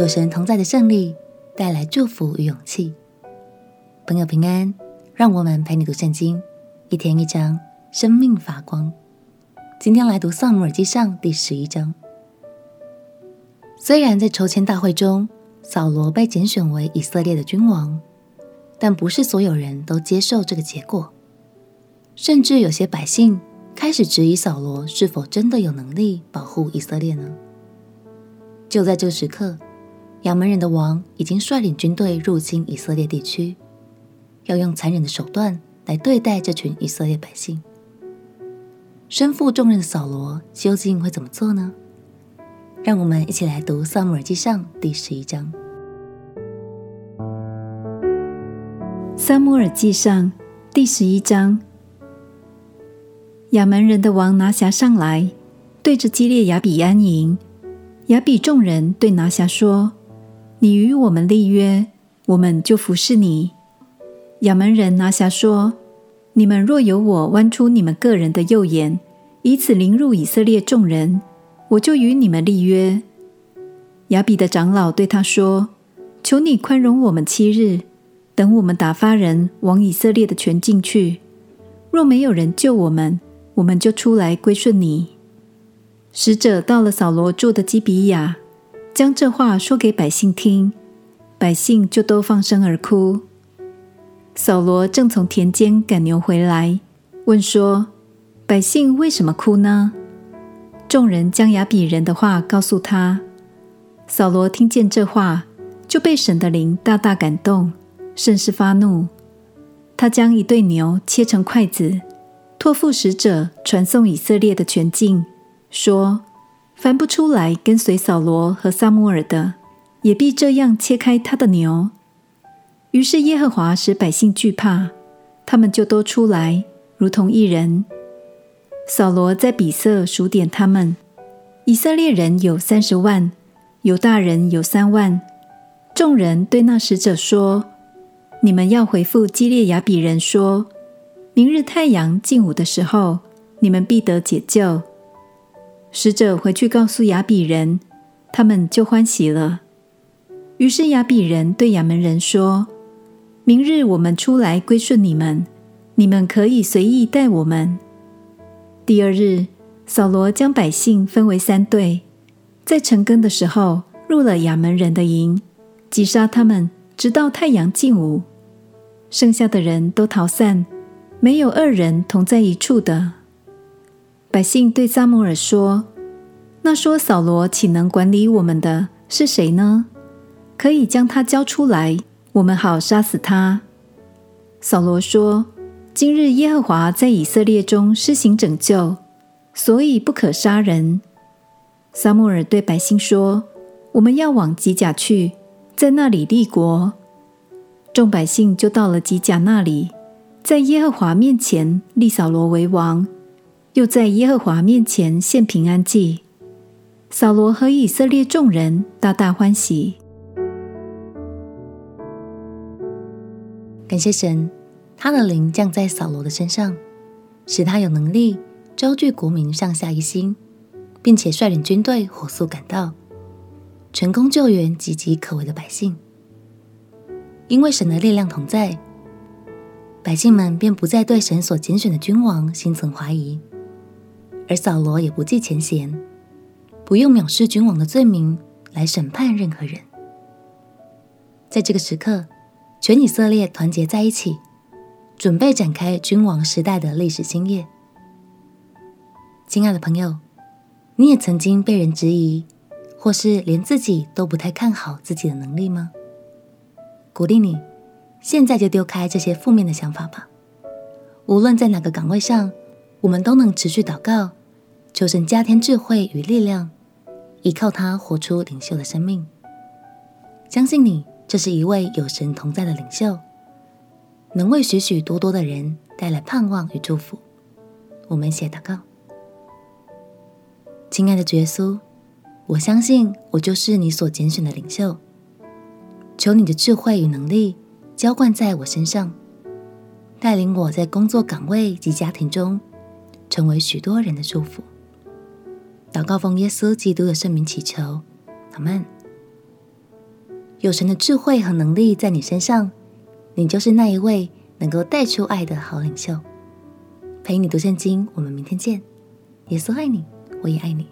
有神同在的胜利带来祝福与勇气。朋友平安，让我们陪你读圣经，一天一章，生命发光。今天来读《撒母耳记上》第十一章。虽然在抽签大会中，扫罗被拣选为以色列的君王，但不是所有人都接受这个结果，甚至有些百姓开始质疑扫罗是否真的有能力保护以色列呢？就在这时刻。亚扪人的王已经率领军队入侵以色列地区，要用残忍的手段来对待这群以色列百姓。身负重任的扫罗究竟会怎么做呢？让我们一起来读《撒母耳记上》第十一章。《撒母耳记上》第十一章，亚扪人的王拿辖上来，对着基列雅比安营。雅比众人对拿辖说。你与我们立约，我们就服侍你。亚扪人拿辖说：“你们若有我剜出你们个人的右眼，以此凌辱以色列众人，我就与你们立约。”雅比的长老对他说：“求你宽容我们七日，等我们打发人往以色列的全境去。若没有人救我们，我们就出来归顺你。”使者到了扫罗住的基比亚。将这话说给百姓听，百姓就都放声而哭。扫罗正从田间赶牛回来，问说：“百姓为什么哭呢？”众人将亚比人的话告诉他。扫罗听见这话，就被神的灵大大感动，甚是发怒。他将一对牛切成筷子，托付使者传送以色列的全境，说。凡不出来跟随扫罗和撒母耳的，也必这样切开他的牛。于是耶和华使百姓惧怕，他们就都出来，如同一人。扫罗在比色数点他们，以色列人有三十万，犹大人有三万。众人对那使者说：“你们要回复基列雅比人说，明日太阳近午的时候，你们必得解救。”使者回去告诉亚比人，他们就欢喜了。于是亚比人对亚门人说：“明日我们出来归顺你们，你们可以随意待我们。”第二日，扫罗将百姓分为三队，在晨更的时候入了亚门人的营，击杀他们，直到太阳近午。剩下的人都逃散，没有二人同在一处的。百姓对撒母耳说：“那说扫罗岂能管理我们的是谁呢？可以将他交出来，我们好杀死他。”扫罗说：“今日耶和华在以色列中施行拯救，所以不可杀人。”撒母耳对百姓说：“我们要往吉甲去，在那里立国。”众百姓就到了吉甲那里，在耶和华面前立扫罗为王。又在耶和华面前献平安祭，扫罗和以色列众人大大欢喜。感谢神，他的灵降在扫罗的身上，使他有能力招聚国民上下一心，并且率领军队火速赶到，成功救援岌岌可危的百姓。因为神的力量同在，百姓们便不再对神所拣选的君王心存怀疑。而扫罗也不计前嫌，不用藐视君王的罪名来审判任何人。在这个时刻，全以色列团结在一起，准备展开君王时代的历史新页。亲爱的朋友，你也曾经被人质疑，或是连自己都不太看好自己的能力吗？鼓励你，现在就丢开这些负面的想法吧。无论在哪个岗位上，我们都能持续祷告。求神加添智慧与力量，依靠他活出领袖的生命。相信你，这是一位有神同在的领袖，能为许许多多的人带来盼望与祝福。我们写祷告：亲爱的耶稣，我相信我就是你所拣选的领袖。求你的智慧与能力浇灌在我身上，带领我在工作岗位及家庭中，成为许多人的祝福。祷告奉耶稣基督的圣名祈求，阿门。有神的智慧和能力在你身上，你就是那一位能够带出爱的好领袖。陪你读圣经，我们明天见。耶稣爱你，我也爱你。